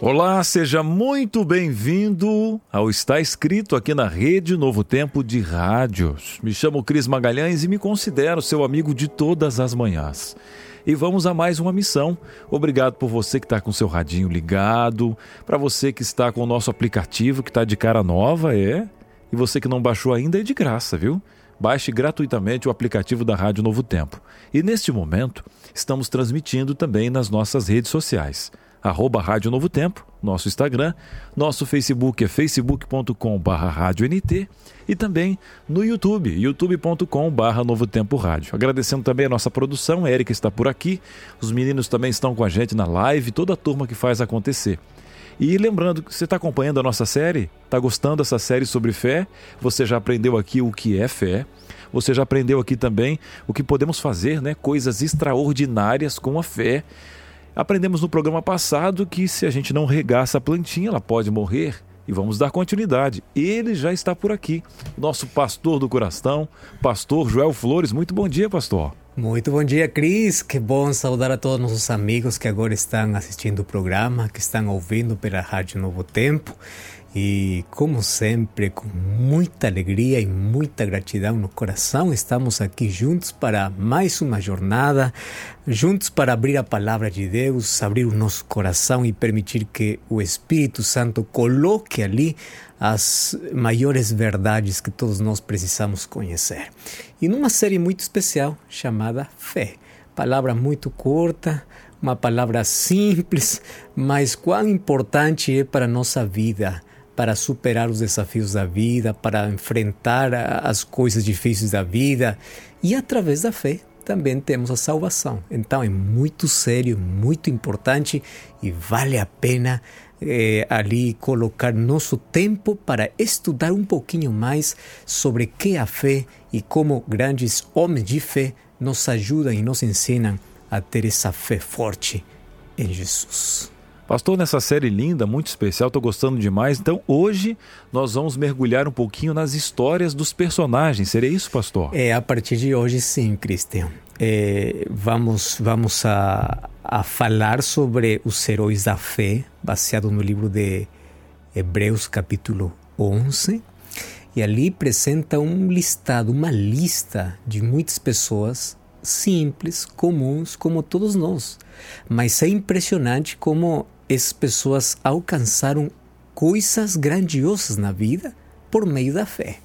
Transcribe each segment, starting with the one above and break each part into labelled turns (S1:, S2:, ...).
S1: Olá, seja muito bem-vindo ao Está Escrito aqui na Rede Novo Tempo de Rádios. Me chamo Cris Magalhães e me considero seu amigo de todas as manhãs. E vamos a mais uma missão. Obrigado por você que está com seu radinho ligado, para você que está com o nosso aplicativo que está de cara nova, é. E você que não baixou ainda é de graça, viu? Baixe gratuitamente o aplicativo da Rádio Novo Tempo. E neste momento, estamos transmitindo também nas nossas redes sociais arroba Rádio Novo Tempo, nosso Instagram, nosso Facebook é facebook.com barra e também no YouTube, youtube.com barra Novo Tempo Rádio. Agradecendo também a nossa produção, a Erika está por aqui, os meninos também estão com a gente na live, toda a turma que faz acontecer. E lembrando você está acompanhando a nossa série, está gostando dessa série sobre fé, você já aprendeu aqui o que é fé, você já aprendeu aqui também o que podemos fazer, né? Coisas extraordinárias com a fé. Aprendemos no programa passado que se a gente não regar essa plantinha, ela pode morrer. E vamos dar continuidade. Ele já está por aqui, nosso pastor do coração, pastor Joel Flores. Muito bom dia, pastor.
S2: Muito bom dia, Cris. Que bom saudar a todos nossos amigos que agora estão assistindo o programa, que estão ouvindo pela Rádio Novo Tempo. E, como sempre, com muita alegria e muita gratidão no coração, estamos aqui juntos para mais uma jornada, juntos para abrir a palavra de Deus, abrir o nosso coração e permitir que o Espírito Santo coloque ali as maiores verdades que todos nós precisamos conhecer. E numa série muito especial chamada Fé. Palavra muito curta, uma palavra simples, mas quão importante é para a nossa vida para superar os desafios da vida, para enfrentar as coisas difíceis da vida. E através da fé também temos a salvação. Então é muito sério, muito importante e vale a pena eh, ali colocar nosso tempo para estudar um pouquinho mais sobre que é a fé e como grandes homens de fé nos ajudam e nos ensinam a ter essa fé forte em Jesus.
S1: Pastor, nessa série linda, muito especial, estou gostando demais. Então, hoje nós vamos mergulhar um pouquinho nas histórias dos personagens. Seria isso, pastor?
S2: É, a partir de hoje, sim, Cristian. É, vamos vamos a, a falar sobre os heróis da fé, baseado no livro de Hebreus, capítulo 11. E ali apresenta um listado, uma lista de muitas pessoas simples, comuns, como todos nós. Mas é impressionante como essas pessoas alcançaram coisas grandiosas na vida por meio da fé.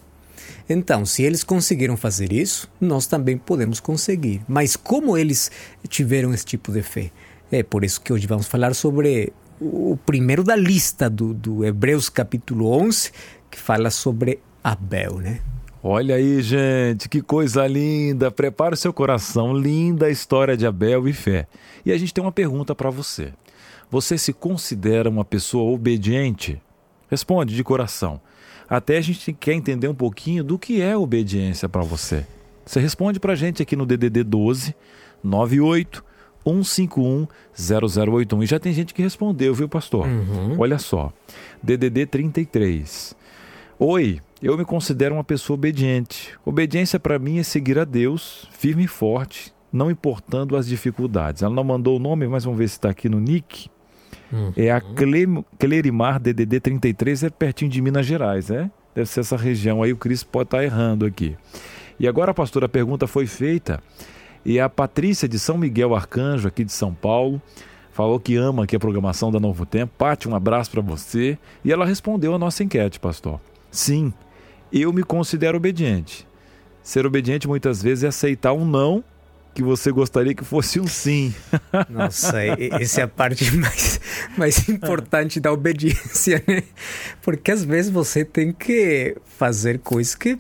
S2: Então, se eles conseguiram fazer isso, nós também podemos conseguir. Mas como eles tiveram esse tipo de fé? É por isso que hoje vamos falar sobre o primeiro da lista do, do Hebreus capítulo 11, que fala sobre Abel, né?
S1: Olha aí, gente, que coisa linda! Prepare o seu coração, linda a história de Abel e fé. E a gente tem uma pergunta para você. Você se considera uma pessoa obediente? Responde de coração. Até a gente quer entender um pouquinho do que é obediência para você. Você responde para a gente aqui no DDD 12 98 151 0081. E já tem gente que respondeu, viu, pastor? Uhum. Olha só. DDD 33. Oi, eu me considero uma pessoa obediente. Obediência para mim é seguir a Deus, firme e forte, não importando as dificuldades. Ela não mandou o nome, mas vamos ver se está aqui no nick. Uhum. É a Clerimar DDD 33, é pertinho de Minas Gerais, é? Deve ser essa região aí, o Cris pode estar tá errando aqui. E agora, pastor, a pergunta foi feita e a Patrícia de São Miguel Arcanjo, aqui de São Paulo, falou que ama aqui a programação da Novo Tempo. Pati, um abraço para você. E ela respondeu a nossa enquete, pastor. Sim, eu me considero obediente. Ser obediente muitas vezes é aceitar um não que você gostaria que fosse um sim.
S2: Nossa, essa é a parte mais, mais importante da obediência, né? Porque às vezes você tem que fazer coisas que,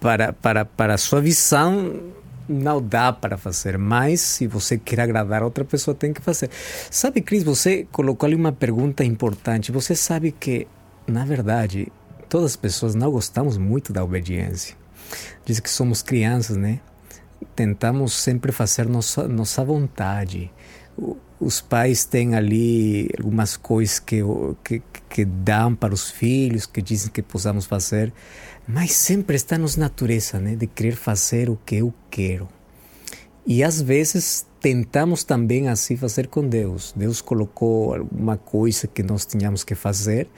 S2: para, para, para a sua visão, não dá para fazer, mas se você quer agradar outra pessoa, tem que fazer. Sabe, Cris, você colocou ali uma pergunta importante. Você sabe que, na verdade, todas as pessoas não gostamos muito da obediência. Diz que somos crianças, né? Tentamos sempre fazer nossa, nossa vontade. Os pais têm ali algumas coisas que, que, que dão para os filhos, que dizem que possamos fazer, mas sempre está nos natureza, né? De querer fazer o que eu quero. E às vezes tentamos também assim fazer com Deus. Deus colocou alguma coisa que nós tínhamos que fazer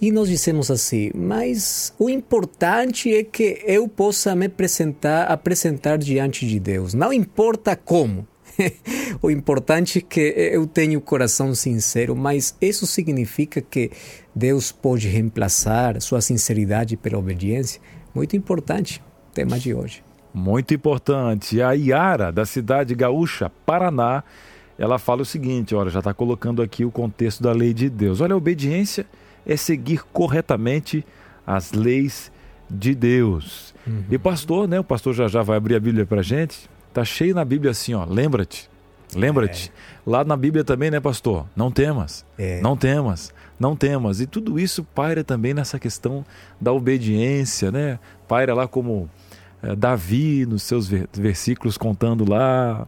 S2: e nós dissemos assim, mas o importante é que eu possa me apresentar, apresentar diante de Deus. Não importa como. o importante é que eu tenho o coração sincero, mas isso significa que Deus pode reemplaçar sua sinceridade pela obediência? Muito importante, tema de hoje.
S1: Muito importante. A Iara, da cidade gaúcha, Paraná, ela fala o seguinte: olha, já está colocando aqui o contexto da lei de Deus. Olha, a obediência é seguir corretamente as leis de Deus. Uhum. E pastor, né? O pastor já já vai abrir a Bíblia para gente. Tá cheio na Bíblia assim, ó. Lembra-te, lembra-te. É. Lá na Bíblia também, né, pastor? Não temas, é. não temas, não temas. E tudo isso paira também nessa questão da obediência, né? Paira lá como é, Davi nos seus versículos contando lá,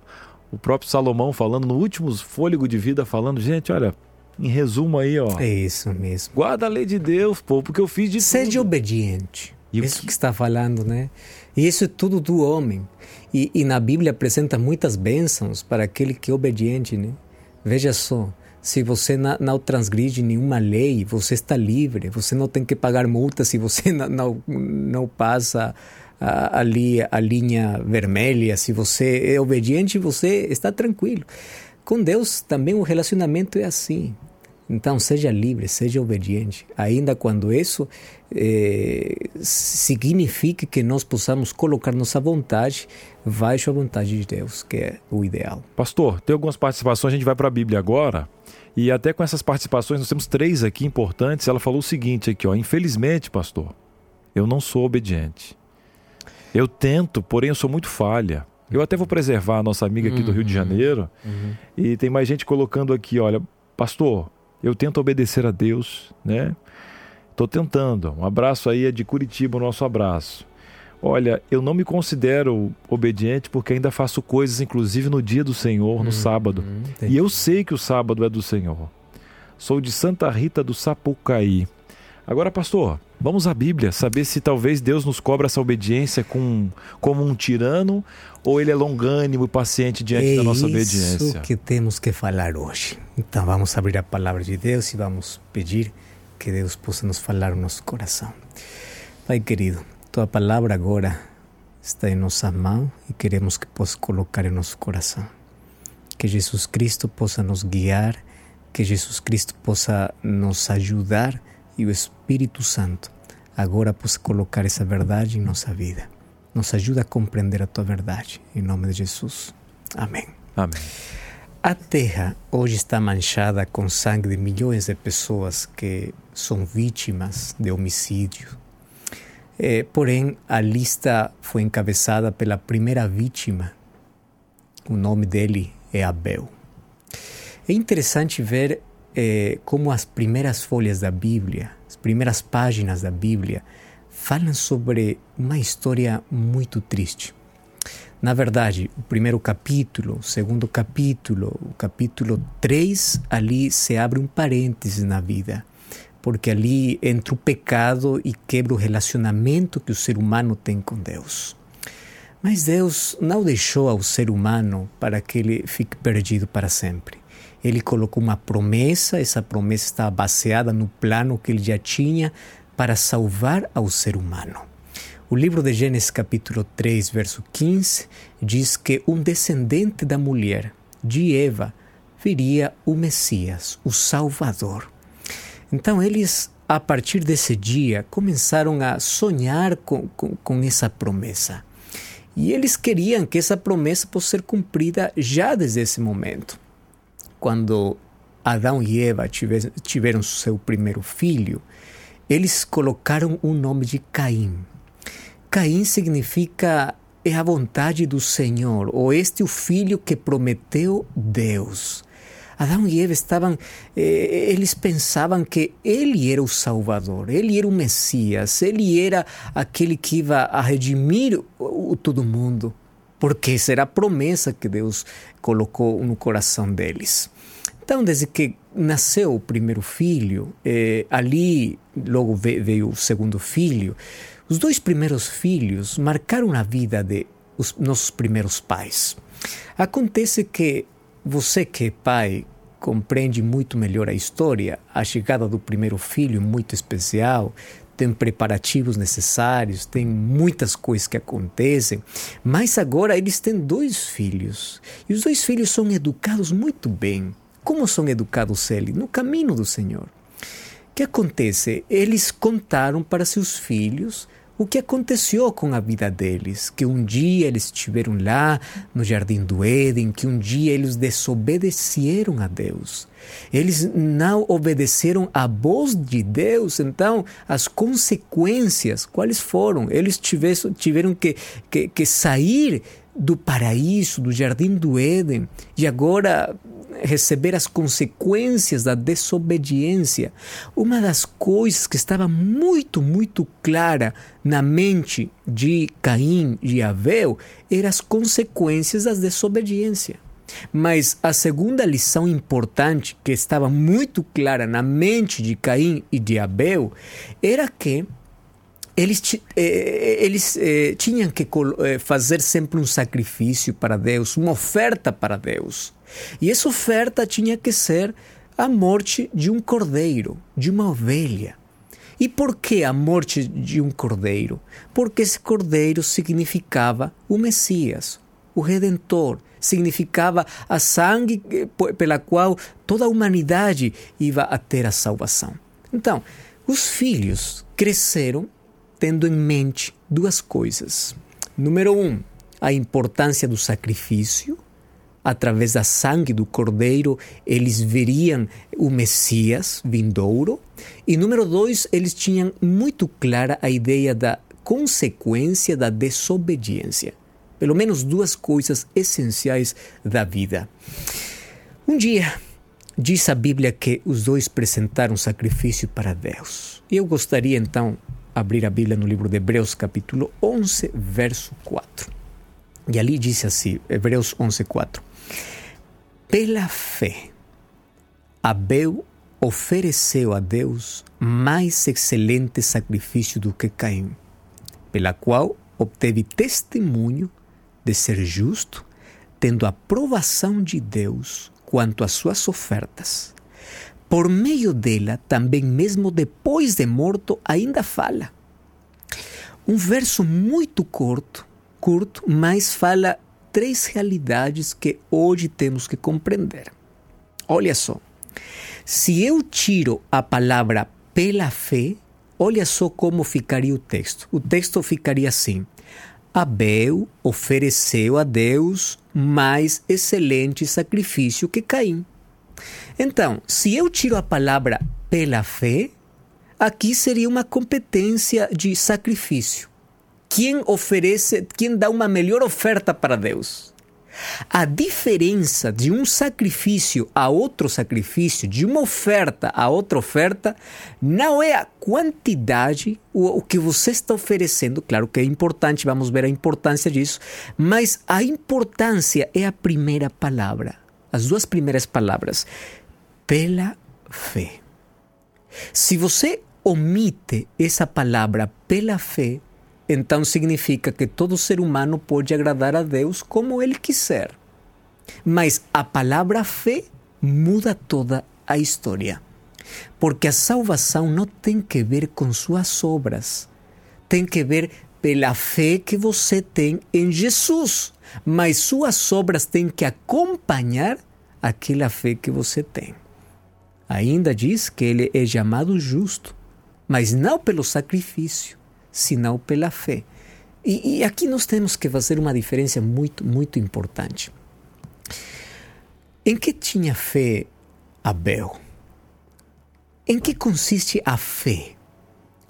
S1: o próprio Salomão falando no último fôlego de vida falando, gente, olha, em resumo aí, ó.
S2: É isso mesmo.
S1: Guarda a lei de Deus, pô, porque eu fiz de
S2: Seja
S1: tudo.
S2: obediente. E isso que... que está falando, né? E isso é tudo do homem. E, e, na Bíblia apresenta muitas bênçãos para aquele que é obediente, né? Veja só, se você não, não transgride nenhuma lei, você está livre. Você não tem que pagar multa se você não, não, não passa ali a linha vermelha. Se você é obediente, você está tranquilo. Com Deus também o relacionamento é assim. Então, seja livre, seja obediente, ainda quando isso eh, signifique que nós possamos colocar nossa vontade baixo a vontade de Deus, que é o ideal.
S1: Pastor, tem algumas participações, a gente vai para a Bíblia agora. E até com essas participações, nós temos três aqui importantes. Ela falou o seguinte aqui, ó, infelizmente, pastor, eu não sou obediente. Eu tento, porém eu sou muito falha. Eu até vou preservar a nossa amiga aqui uhum, do Rio de uhum. Janeiro. Uhum. E tem mais gente colocando aqui, olha, pastor, eu tento obedecer a Deus, né? Estou tentando. Um abraço aí é de Curitiba, o nosso abraço. Olha, eu não me considero obediente porque ainda faço coisas, inclusive no dia do Senhor, no hum, sábado. Hum, e eu sei que o sábado é do Senhor. Sou de Santa Rita do Sapucaí. Agora, pastor, vamos à Bíblia, saber se talvez Deus nos cobra essa obediência com, como um tirano ou ele é longânimo e paciente diante
S2: é
S1: da nossa obediência.
S2: É isso que temos que falar hoje. Então vamos abrir a palavra de Deus e vamos pedir que Deus possa nos falar no nosso coração. Pai querido, tua palavra agora está em nossa mão e queremos que possa colocar em nosso coração. Que Jesus Cristo possa nos guiar, que Jesus Cristo possa nos ajudar e o Espírito Santo agora possa colocar essa verdade em nossa vida. Nos ajuda a compreender a tua verdade. Em nome de Jesus. Amém.
S1: Amém.
S2: A terra hoje está manchada com sangue de milhões de pessoas que são vítimas de homicídio. É, porém, a lista foi encabeçada pela primeira vítima. O nome dele é Abel. É interessante ver é, como as primeiras folhas da Bíblia, as primeiras páginas da Bíblia, falam sobre uma história muito triste. Na verdade, o primeiro capítulo, o segundo capítulo, o capítulo 3, ali se abre um parêntese na vida, porque ali entra o pecado e quebra o relacionamento que o ser humano tem com Deus. Mas Deus não deixou ao ser humano para que ele fique perdido para sempre. Ele colocou uma promessa, essa promessa estava baseada no plano que ele já tinha para salvar ao ser humano. O livro de Gênesis, capítulo 3, verso 15, diz que um descendente da mulher, de Eva, viria o Messias, o Salvador. Então, eles, a partir desse dia, começaram a sonhar com, com, com essa promessa. E eles queriam que essa promessa fosse ser cumprida já desde esse momento. Quando Adão e Eva tiver, tiveram seu primeiro filho, eles colocaram o nome de Caim. Caim significa é a vontade do Senhor, ou este é o filho que prometeu Deus. Adão e Eva estavam, eh, eles pensavam que ele era o Salvador, ele era o Messias, ele era aquele que ia a redimir todo mundo, porque era a promessa que Deus colocou no coração deles. Então, desde que nasceu o primeiro filho, eh, ali logo veio o segundo filho, os dois primeiros filhos marcaram a vida de os nossos primeiros pais. Acontece que você que é pai compreende muito melhor a história. A chegada do primeiro filho muito especial, tem preparativos necessários, tem muitas coisas que acontecem, mas agora eles têm dois filhos e os dois filhos são educados muito bem. Como são educados eles? No caminho do Senhor. O que acontece? Eles contaram para seus filhos o que aconteceu com a vida deles, que um dia eles estiveram lá no jardim do Éden, que um dia eles desobedeceram a Deus. Eles não obedeceram à voz de Deus, então as consequências, quais foram? Eles tiveram, tiveram que, que, que sair do paraíso, do jardim do Éden, e agora receber as consequências da desobediência. Uma das coisas que estava muito, muito clara na mente de Caim e Abel eram as consequências da desobediência. Mas a segunda lição importante que estava muito clara na mente de Caim e de Abel era que eles, eh, eles eh, tinham que eh, fazer sempre um sacrifício para Deus, uma oferta para Deus. E essa oferta tinha que ser a morte de um cordeiro, de uma ovelha. E por que a morte de um cordeiro? Porque esse cordeiro significava o Messias, o Redentor, significava a sangue pela qual toda a humanidade ia a ter a salvação. Então, os filhos cresceram tendo em mente duas coisas. Número um, a importância do sacrifício. Através da sangue do cordeiro, eles veriam o Messias vindouro. E número dois, eles tinham muito clara a ideia da consequência da desobediência. Pelo menos duas coisas essenciais da vida. Um dia, diz a Bíblia que os dois apresentaram sacrifício para Deus. E eu gostaria então abrir a Bíblia no livro de Hebreus, capítulo 11, verso 4. E ali diz assim, Hebreus 11, 4. Pela fé, Abel ofereceu a Deus mais excelente sacrifício do que Caim, pela qual obteve testemunho de ser justo, tendo aprovação de Deus quanto às suas ofertas por meio dela, também mesmo depois de morto, ainda fala. Um verso muito curto, curto, mas fala três realidades que hoje temos que compreender. Olha só. Se eu tiro a palavra pela fé, olha só como ficaria o texto. O texto ficaria assim: Abel ofereceu a Deus mais excelente sacrifício que Caim. Então, se eu tiro a palavra pela fé, aqui seria uma competência de sacrifício. Quem oferece, quem dá uma melhor oferta para Deus? A diferença de um sacrifício a outro sacrifício, de uma oferta a outra oferta, não é a quantidade, o, que você está oferecendo. Claro que é importante, vamos ver a importância disso, mas a importância é a primeira palavra, as duas primeiras palavras pela fé. Se você omite essa palavra pela fé, então significa que todo ser humano pode agradar a Deus como ele quiser. Mas a palavra fé muda toda a história. Porque a salvação não tem que ver com suas obras, tem que ver pela fé que você tem em Jesus. Mas suas obras têm que acompanhar aquela fé que você tem. Ainda diz que ele é chamado justo, mas não pelo sacrifício, senão pela fé. E, e aqui nós temos que fazer uma diferença muito, muito importante. Em que tinha fé Abel? Em que consiste a fé?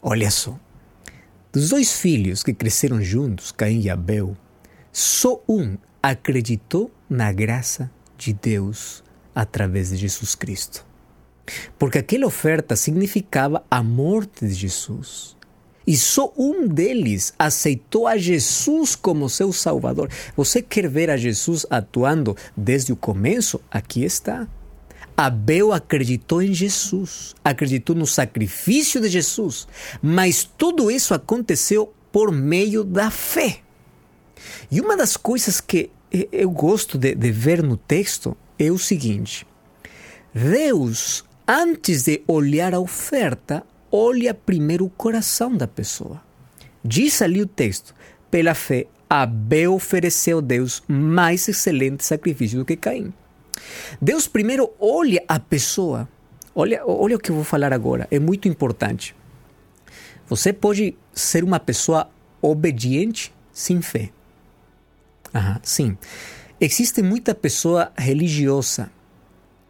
S2: Olha só. Dos dois filhos que cresceram juntos, Caim e Abel, Só um acreditou na graça de Deus através de Jesus Cristo. Porque aquela oferta significava a morte de Jesus. E só um deles aceitou a Jesus como seu Salvador. Você quer ver a Jesus atuando desde o começo? Aqui está. Abel acreditou em Jesus, acreditou no sacrifício de Jesus, mas tudo isso aconteceu por meio da fé. E uma das coisas que eu gosto de, de ver no texto é o seguinte: Deus, antes de olhar a oferta, olha primeiro o coração da pessoa. Diz ali o texto: pela fé, Abel ofereceu a Deus mais excelente sacrifício do que Caim. Deus primeiro olha a pessoa. Olha, olha o que eu vou falar agora, é muito importante. Você pode ser uma pessoa obediente sem fé. Aham, sim. Existe muita pessoa religiosa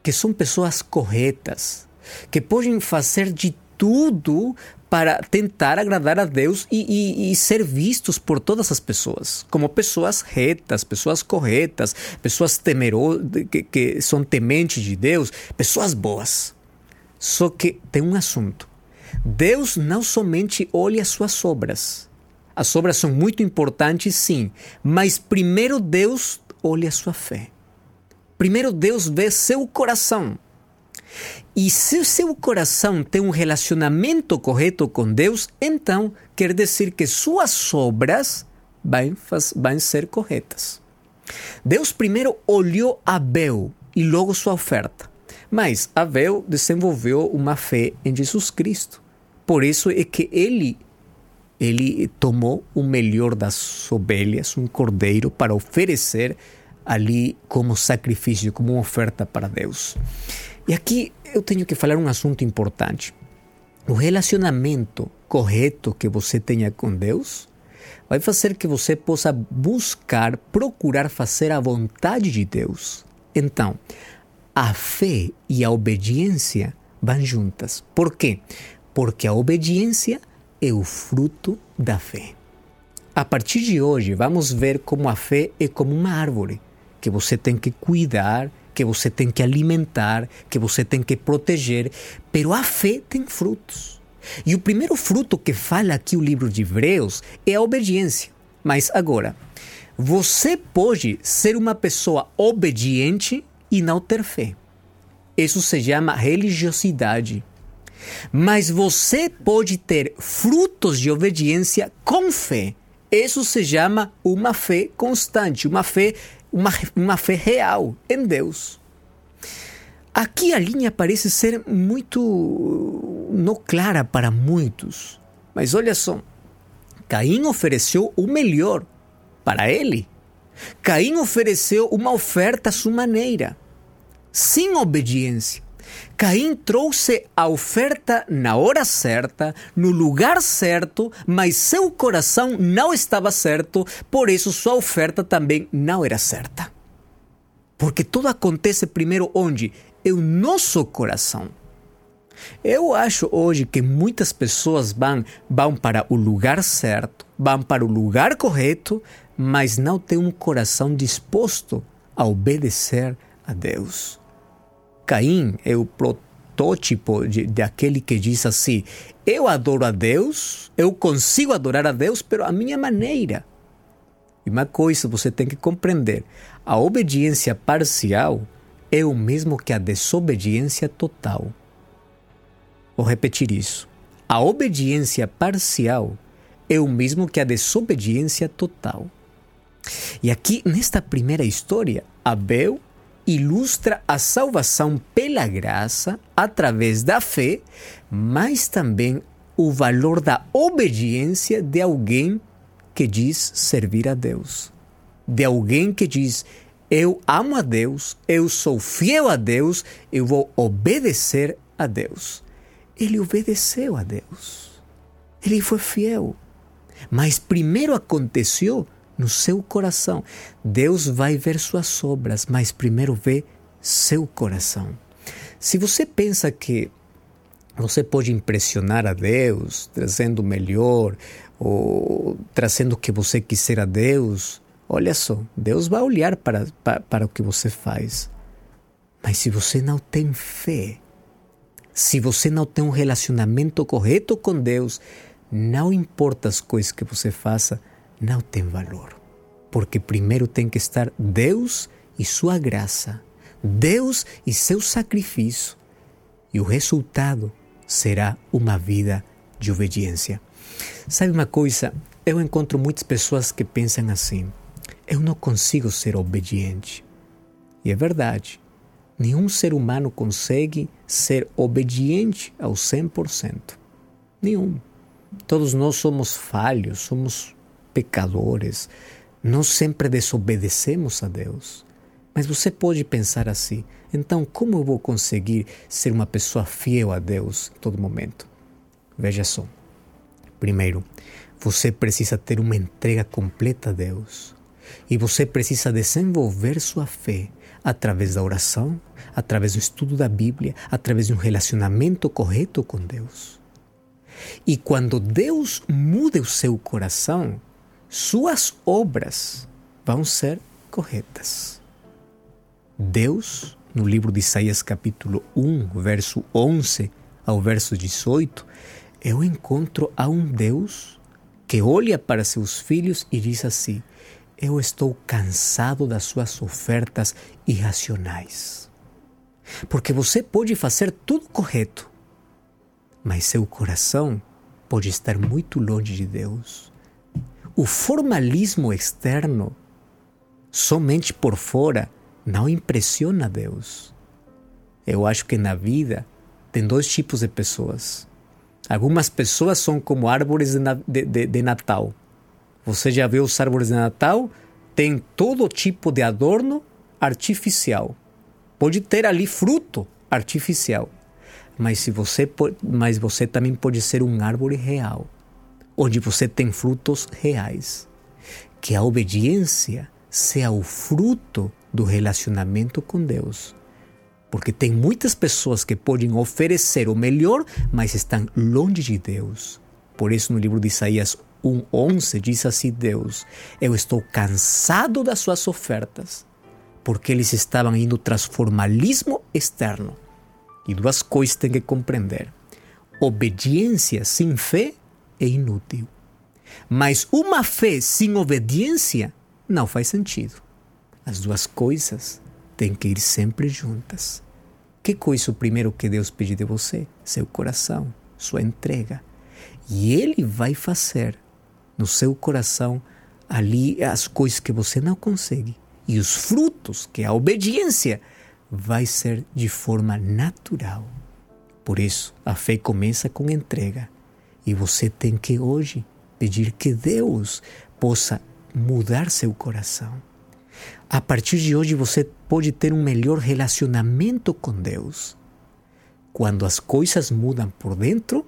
S2: que são pessoas corretas, que podem fazer de tudo para tentar agradar a Deus e, e, e, ser vistos por todas as pessoas como pessoas retas, pessoas corretas, pessoas temerosas, que, que são tementes de Deus, pessoas boas. Só que tem um assunto. Deus não somente olha as suas obras. As obras são muito importantes, sim, mas primeiro Deus olha a sua fé. Primeiro Deus vê seu coração. E se o seu coração tem um relacionamento correto com Deus, então quer dizer que suas obras vão, vão ser corretas. Deus primeiro olhou Abel e logo sua oferta. Mas Abel desenvolveu uma fé em Jesus Cristo. Por isso é que ele ele tomou o melhor das ovelhas, um cordeiro, para oferecer ali como sacrifício, como oferta para Deus. E aqui eu tenho que falar um assunto importante. O relacionamento correto que você tenha com Deus vai fazer que você possa buscar, procurar fazer a vontade de Deus. Então, a fé e a obediência vão juntas. Por quê? Porque a obediência é o fruto da fé. A partir de hoje, vamos ver como a fé é como uma árvore que você tem que cuidar, que você tem que alimentar, que você tem que proteger, pero a fé tem frutos. E o primeiro fruto que fala aqui o livro de Hebreus é a obediência. Mas agora, você pode ser uma pessoa obediente e não ter fé. Isso se chama religiosidade. Mas você pode ter frutos de obediência com fé. Isso se chama uma fé constante, uma fé uma, uma fé real em Deus. Aqui a linha parece ser muito não clara para muitos, mas olha só, Caim ofereceu o melhor para ele. Caim ofereceu uma oferta à sua maneira, sem obediência. Caim trouxe a oferta na hora certa, no lugar certo, mas seu coração não estava certo, por isso sua oferta também não era certa. Porque tudo acontece primeiro onde? É o nosso coração. Eu acho hoje que muitas pessoas vão, vão para o lugar certo, vão para o lugar correto, mas não têm um coração disposto a obedecer a Deus. Caim é o protótipo de, de aquele que diz assim: Eu adoro a Deus, eu consigo adorar a Deus, pero a minha maneira. E uma coisa você tem que compreender: a obediência parcial é o mesmo que a desobediência total. Vou repetir isso. A obediência parcial é o mesmo que a desobediência total. E aqui, nesta primeira história, Abel ilustra a salvação pela graça através da fé, mas também o valor da obediência de alguém que diz servir a Deus. De alguém que diz: Eu amo a Deus, eu sou fiel a Deus, eu vou obedecer a Deus. Ele obedeceu a Deus. Ele foi fiel. Mas primeiro aconteceu no seu coração. Deus vai ver suas obras, mas primeiro vê seu coração. Se você pensa que você pode impressionar a Deus trazendo o melhor ou trazendo o que você quiser a Deus, olha só, Deus vai olhar para, para, para o que você faz. Mas se você não tem fé, se você não tem um relacionamento correto com Deus, não importa as coisas que você faça, não tem valor. Porque primeiro tem que estar Deus e sua graça, Deus e seu sacrifício, e o resultado será uma vida de obediência. Sabe uma coisa? Eu encontro muitas pessoas que pensam assim: eu não consigo ser obediente. E é verdade. Nenhum ser humano consegue ser obediente ao 100%. Nenhum. Todos nós somos falhos, somos pecadores. Nós sempre desobedecemos a Deus. Mas você pode pensar assim: então, como eu vou conseguir ser uma pessoa fiel a Deus em todo momento? Veja só. Primeiro, você precisa ter uma entrega completa a Deus. E você precisa desenvolver sua fé através da oração, através do estudo da Bíblia, através de um relacionamento correto com Deus. E quando Deus muda o seu coração, suas obras vão ser corretas. Deus, no livro de Isaías, capítulo 1, verso 11 ao verso 18, eu encontro a um Deus que olha para seus filhos e diz assim: Eu estou cansado das suas ofertas irracionais. Porque você pode fazer tudo correto, mas seu coração pode estar muito longe de Deus. O formalismo externo, somente por fora, não impressiona Deus. Eu acho que na vida tem dois tipos de pessoas. Algumas pessoas são como árvores de, de, de, Natal. Você já viu os árvores de Natal? Tem todo tipo de adorno artificial. Pode ter ali fruto artificial. Mas, se você, mas você também pode ser um árvore real, onde você tem frutos reais. Que a obediência seja o fruto do relacionamento com Deus. Porque tem muitas pessoas que podem oferecer o melhor, mas estão longe de Deus. Por isso, no livro de Isaías 1,11 diz assim: Deus, eu estou cansado das suas ofertas, porque eles estavam indo tras formalismo externo. E duas coisas tem que compreender: obediência sem fé é inútil. Mas uma fé sem obediência não faz sentido. As duas coisas têm que ir sempre juntas. Que coisa o primeiro que Deus pede de você? Seu coração, sua entrega. E Ele vai fazer no seu coração ali as coisas que você não consegue. E os frutos, que é a obediência, vai ser de forma natural. Por isso, a fé começa com entrega. E você tem que hoje pedir que Deus possa mudar seu coração a partir de hoje você pode ter um melhor relacionamento com Deus. Quando as coisas mudam por dentro,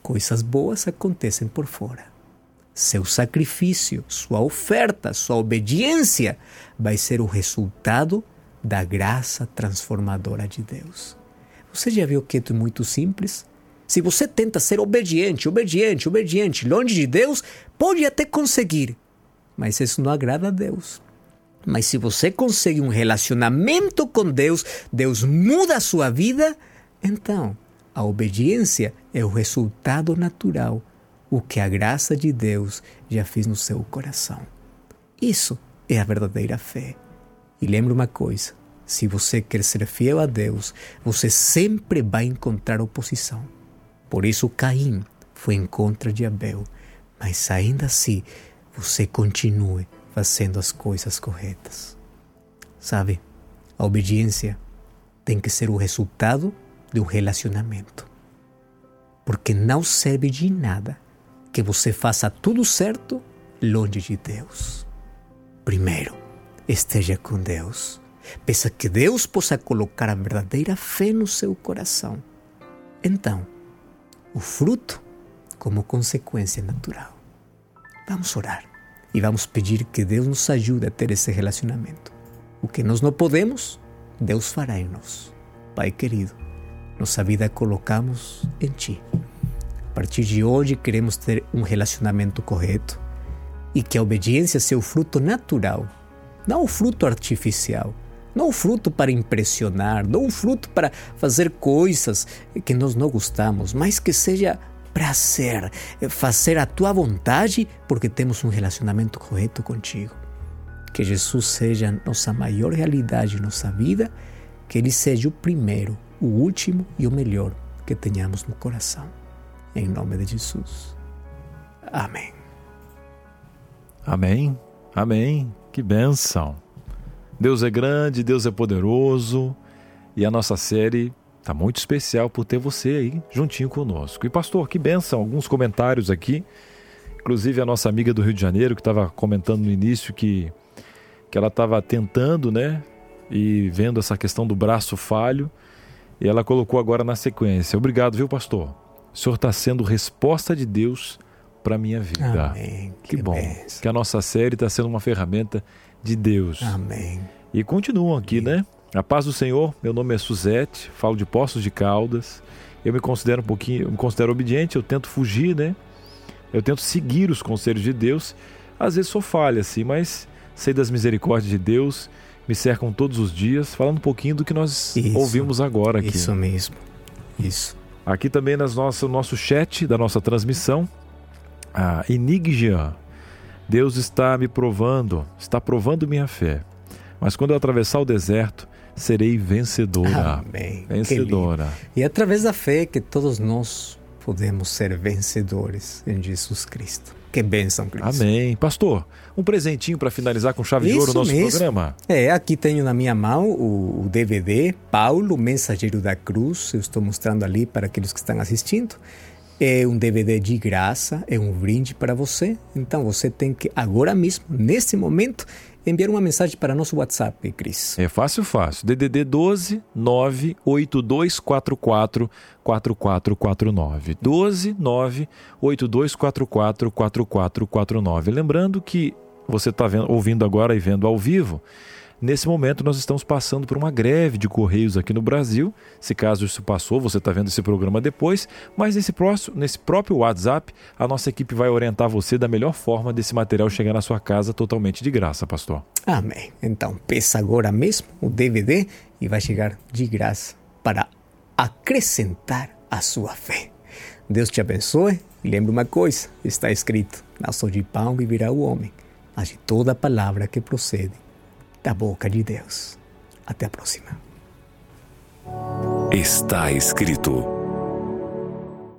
S2: coisas boas acontecem por fora. Seu sacrifício, sua oferta, sua obediência vai ser o resultado da graça transformadora de Deus. Você já viu que é muito simples? Se você tenta ser obediente, obediente, obediente, longe de Deus, pode até conseguir, mas isso não agrada a Deus. Mas se você consegue um relacionamento com Deus, Deus muda a sua vida, então a obediência é o resultado natural, o que a graça de Deus já fez no seu coração. Isso é a verdadeira fé. E lembre uma coisa: se você quer ser fiel a Deus, você sempre vai encontrar oposição. Por isso Caim foi em contra de Abel, mas ainda assim você continue fazendo as coisas corretas. Sabe, a obediência tem que ser o resultado de um relacionamento. Porque não serve de nada que você faça tudo certo longe de Deus. Primeiro, esteja com Deus. Peça que Deus possa colocar a verdadeira fé no seu coração. Então, o fruto como consequência natural. Vamos orar e vamos pedir que Deus nos ajude a ter esse relacionamento. O que nós não podemos, Deus fará em nós. Pai querido, nossa vida colocamos em Ti. A partir de hoje queremos ter um relacionamento correto. e que a obediência seja o fruto natural, não o fruto artificial. Não fruto para impressionar, não fruto para fazer coisas que nós não gostamos, mas que seja prazer, fazer a tua vontade porque temos um relacionamento correto contigo. Que Jesus seja nossa maior realidade nossa vida, que Ele seja o primeiro, o último e o melhor que tenhamos no coração. Em nome de Jesus. Amém.
S1: Amém. Amém. Que bênção. Deus é grande, Deus é poderoso e a nossa série está muito especial por ter você aí juntinho conosco. E pastor, que bênção, alguns comentários aqui. Inclusive a nossa amiga do Rio de Janeiro que estava comentando no início que, que ela estava tentando, né? E vendo essa questão do braço falho. E ela colocou agora na sequência. Obrigado, viu, pastor? O senhor está sendo resposta de Deus para minha vida.
S2: Amém.
S1: Que, que bom. Benção. Que a nossa série está sendo uma ferramenta de Deus.
S2: Amém.
S1: E continuam aqui, Amém. né? A paz do Senhor, meu nome é Suzete, falo de Poços de Caldas. Eu me considero um pouquinho, me considero obediente, eu tento fugir, né? Eu tento seguir os conselhos de Deus. Às vezes sou falha, assim, mas sei das misericórdias de Deus, me cercam todos os dias, falando um pouquinho do que nós isso, ouvimos agora aqui.
S2: Isso mesmo. Isso.
S1: Aqui também no nosso, chat da nossa transmissão, a Inigjian. Deus está me provando, está provando minha fé. Mas quando eu atravessar o deserto, serei vencedora.
S2: Amém.
S1: Vencedora.
S2: E é através da fé que todos nós podemos ser vencedores em Jesus Cristo. Que bênção, Cristo.
S1: Amém. Pastor, um presentinho para finalizar com chave
S2: Isso
S1: de ouro o nosso
S2: mesmo.
S1: programa.
S2: É, aqui tenho na minha mão o, o DVD Paulo, Mensageiro da Cruz. Eu estou mostrando ali para aqueles que estão assistindo. É um DVD de graça, é um brinde para você. Então você tem que, agora mesmo, nesse momento, enviar uma mensagem para nosso WhatsApp, Cris.
S1: É fácil, fácil. DDD 12 98244 4449. 12 98244 4449. Lembrando que você está ouvindo agora e vendo ao vivo. Nesse momento, nós estamos passando por uma greve de correios aqui no Brasil. Se caso isso passou, você está vendo esse programa depois. Mas nesse, próximo, nesse próprio WhatsApp, a nossa equipe vai orientar você da melhor forma desse material chegar na sua casa totalmente de graça, pastor.
S2: Amém. Então, peça agora mesmo o DVD e vai chegar de graça para acrescentar a sua fé. Deus te abençoe. E lembre uma coisa: está escrito: Não de pão viverá o homem, mas de toda palavra que procede da boca de Deus. Até a próxima.
S3: Está escrito